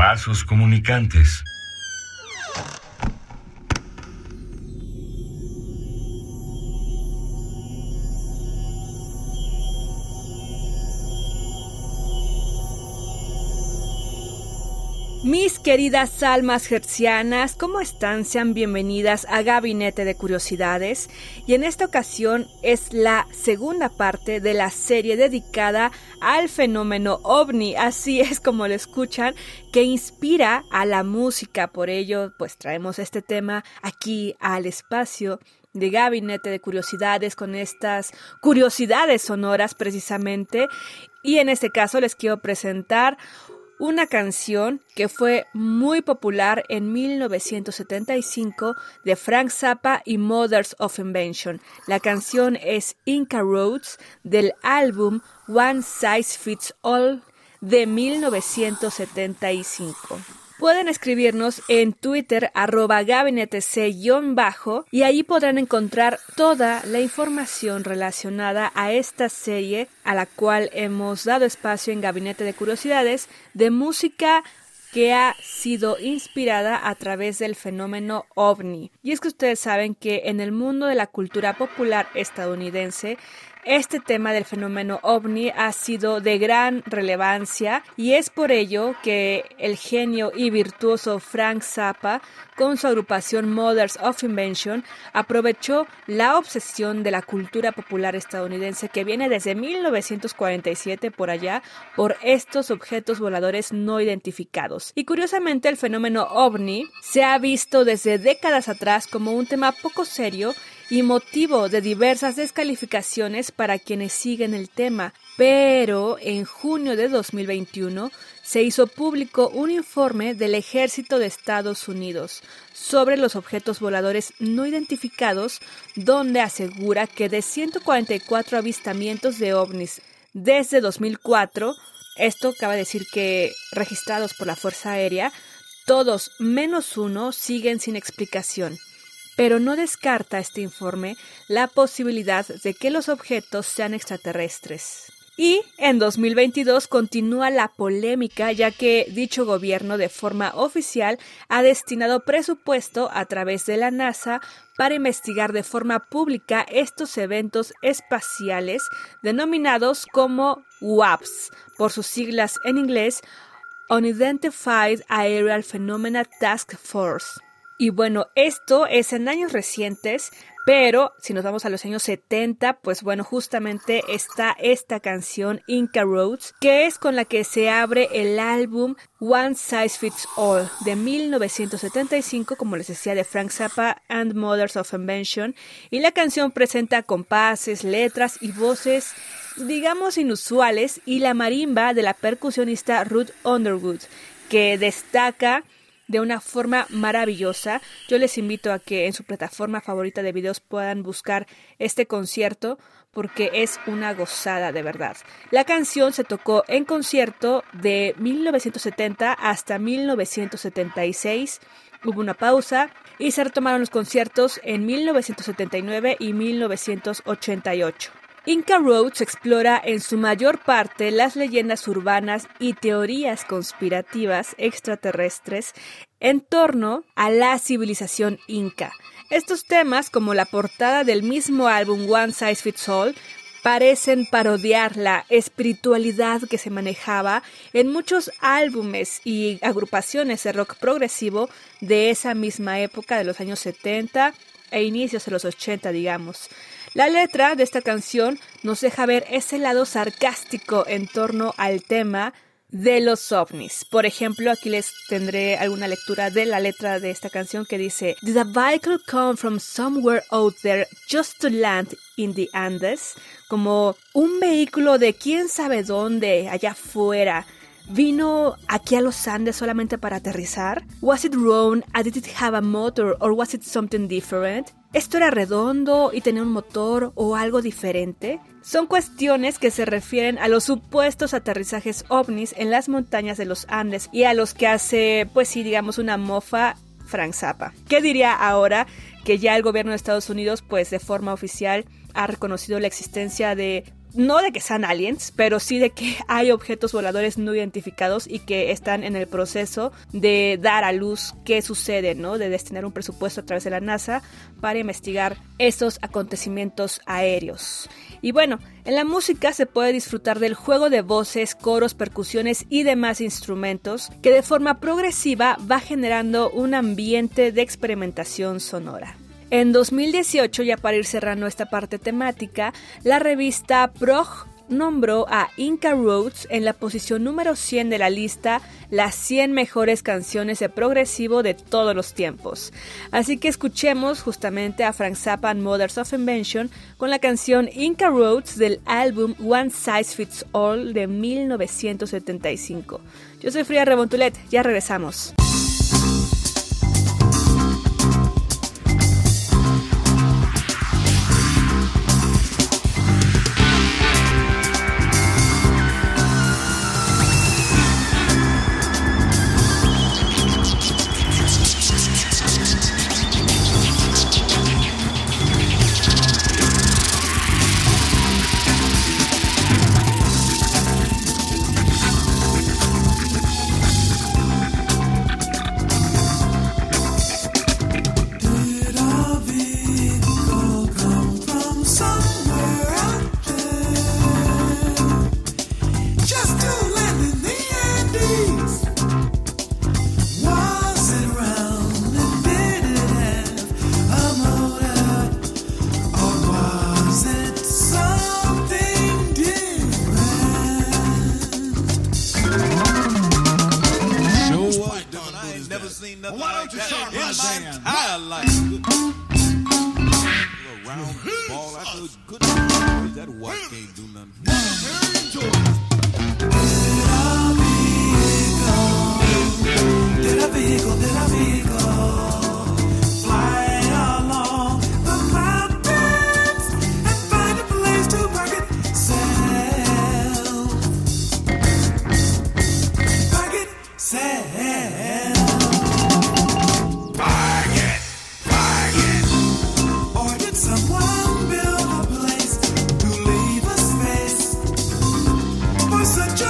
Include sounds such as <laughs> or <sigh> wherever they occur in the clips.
Vasos comunicantes. Queridas almas hercianas, ¿cómo están? Sean bienvenidas a Gabinete de Curiosidades. Y en esta ocasión es la segunda parte de la serie dedicada al fenómeno ovni, así es como lo escuchan, que inspira a la música, por ello pues traemos este tema aquí al espacio de Gabinete de Curiosidades con estas curiosidades sonoras precisamente. Y en este caso les quiero presentar una canción que fue muy popular en 1975 de Frank Zappa y Mothers of Invention. La canción es Inca Roads del álbum One Size Fits All de 1975. Pueden escribirnos en Twitter arroba gabinetec-bajo y ahí podrán encontrar toda la información relacionada a esta serie a la cual hemos dado espacio en Gabinete de Curiosidades de música que ha sido inspirada a través del fenómeno ovni. Y es que ustedes saben que en el mundo de la cultura popular estadounidense este tema del fenómeno ovni ha sido de gran relevancia y es por ello que el genio y virtuoso Frank Zappa, con su agrupación Mothers of Invention, aprovechó la obsesión de la cultura popular estadounidense que viene desde 1947 por allá por estos objetos voladores no identificados. Y curiosamente el fenómeno ovni se ha visto desde décadas atrás como un tema poco serio y motivo de diversas descalificaciones para quienes siguen el tema, pero en junio de 2021 se hizo público un informe del Ejército de Estados Unidos sobre los objetos voladores no identificados, donde asegura que de 144 avistamientos de ovnis desde 2004, esto cabe decir que registrados por la Fuerza Aérea, todos menos uno siguen sin explicación pero no descarta este informe la posibilidad de que los objetos sean extraterrestres. Y en 2022 continúa la polémica ya que dicho gobierno de forma oficial ha destinado presupuesto a través de la NASA para investigar de forma pública estos eventos espaciales denominados como WAPS, por sus siglas en inglés Unidentified Aerial Phenomena Task Force. Y bueno, esto es en años recientes, pero si nos vamos a los años 70, pues bueno, justamente está esta canción Inca Roads, que es con la que se abre el álbum One Size Fits All de 1975, como les decía, de Frank Zappa and Mothers of Invention. Y la canción presenta compases, letras y voces digamos inusuales y la marimba de la percusionista Ruth Underwood, que destaca de una forma maravillosa. Yo les invito a que en su plataforma favorita de videos puedan buscar este concierto porque es una gozada de verdad. La canción se tocó en concierto de 1970 hasta 1976. Hubo una pausa y se retomaron los conciertos en 1979 y 1988. Inca Roads explora en su mayor parte las leyendas urbanas y teorías conspirativas extraterrestres en torno a la civilización inca. Estos temas, como la portada del mismo álbum One Size Fits All, parecen parodiar la espiritualidad que se manejaba en muchos álbumes y agrupaciones de rock progresivo de esa misma época de los años 70 e inicios de los 80, digamos. La letra de esta canción nos deja ver ese lado sarcástico en torno al tema de los ovnis. Por ejemplo, aquí les tendré alguna lectura de la letra de esta canción que dice Did a vehicle come from somewhere out there just to land in the Andes? Como un vehículo de quién sabe dónde, allá afuera. ¿Vino aquí a los Andes solamente para aterrizar? Was it round and did it have a motor or was it something different? ¿Esto era redondo y tenía un motor o algo diferente? Son cuestiones que se refieren a los supuestos aterrizajes ovnis en las montañas de los Andes y a los que hace, pues sí, digamos, una mofa Frank Zappa. ¿Qué diría ahora que ya el gobierno de Estados Unidos, pues de forma oficial, ha reconocido la existencia de no de que sean aliens, pero sí de que <laughs> hay objetos voladores no identificados y que están en el proceso de dar a luz qué sucede, ¿no? De destinar un presupuesto a través de la NASA para investigar esos acontecimientos aéreos. Y bueno, en la música se puede disfrutar del juego de voces, coros, percusiones y demás instrumentos que de forma progresiva va generando un ambiente de experimentación sonora. En 2018, ya para ir cerrando esta parte temática, la revista Prog nombró a Inca Roads en la posición número 100 de la lista las 100 mejores canciones de progresivo de todos los tiempos. Así que escuchemos justamente a Frank Zappa and Mothers of Invention con la canción Inca Roads del álbum One Size Fits All de 1975. Yo soy Fría Rebontulet, ya regresamos. Such a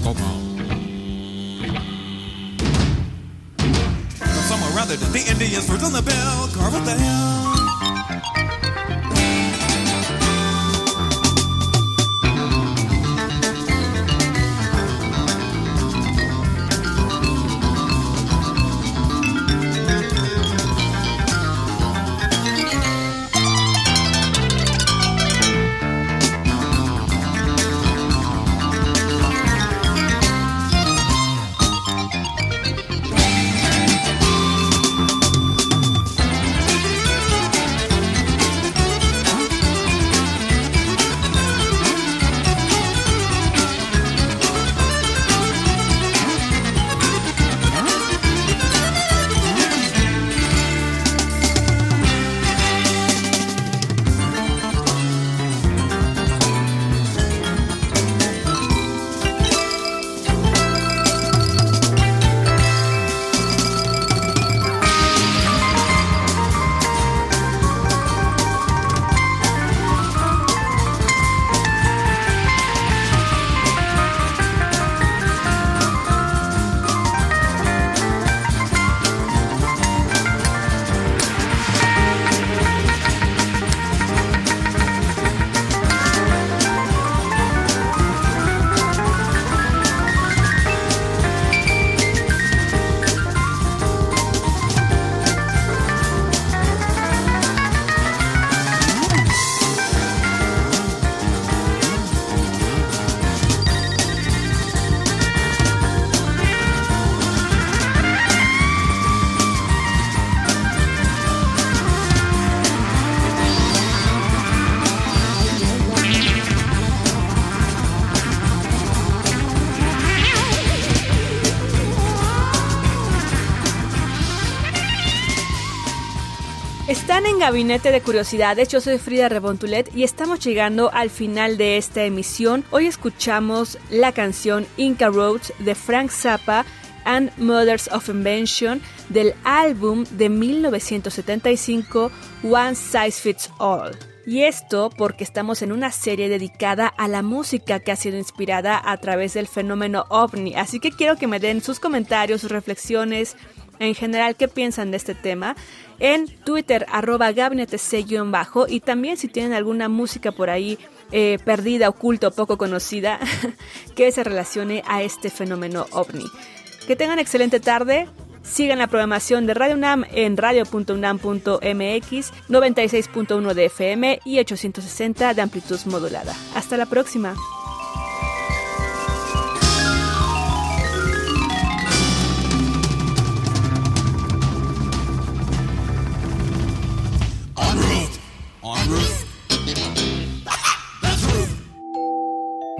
kommer. Gabinete de Curiosidades, yo soy Frida Rebontulet y estamos llegando al final de esta emisión. Hoy escuchamos la canción Inca Roads de Frank Zappa and Mothers of Invention del álbum de 1975 One Size Fits All. Y esto porque estamos en una serie dedicada a la música que ha sido inspirada a través del fenómeno ovni. Así que quiero que me den sus comentarios, sus reflexiones, en general qué piensan de este tema en Twitter arroba gabinete bajo y también si tienen alguna música por ahí eh, perdida, oculta o poco conocida <laughs> que se relacione a este fenómeno ovni. Que tengan excelente tarde. Sigan la programación de Radio UNAM en radio.unam.mx, 96.1 de FM y 860 de amplitud modulada. Hasta la próxima.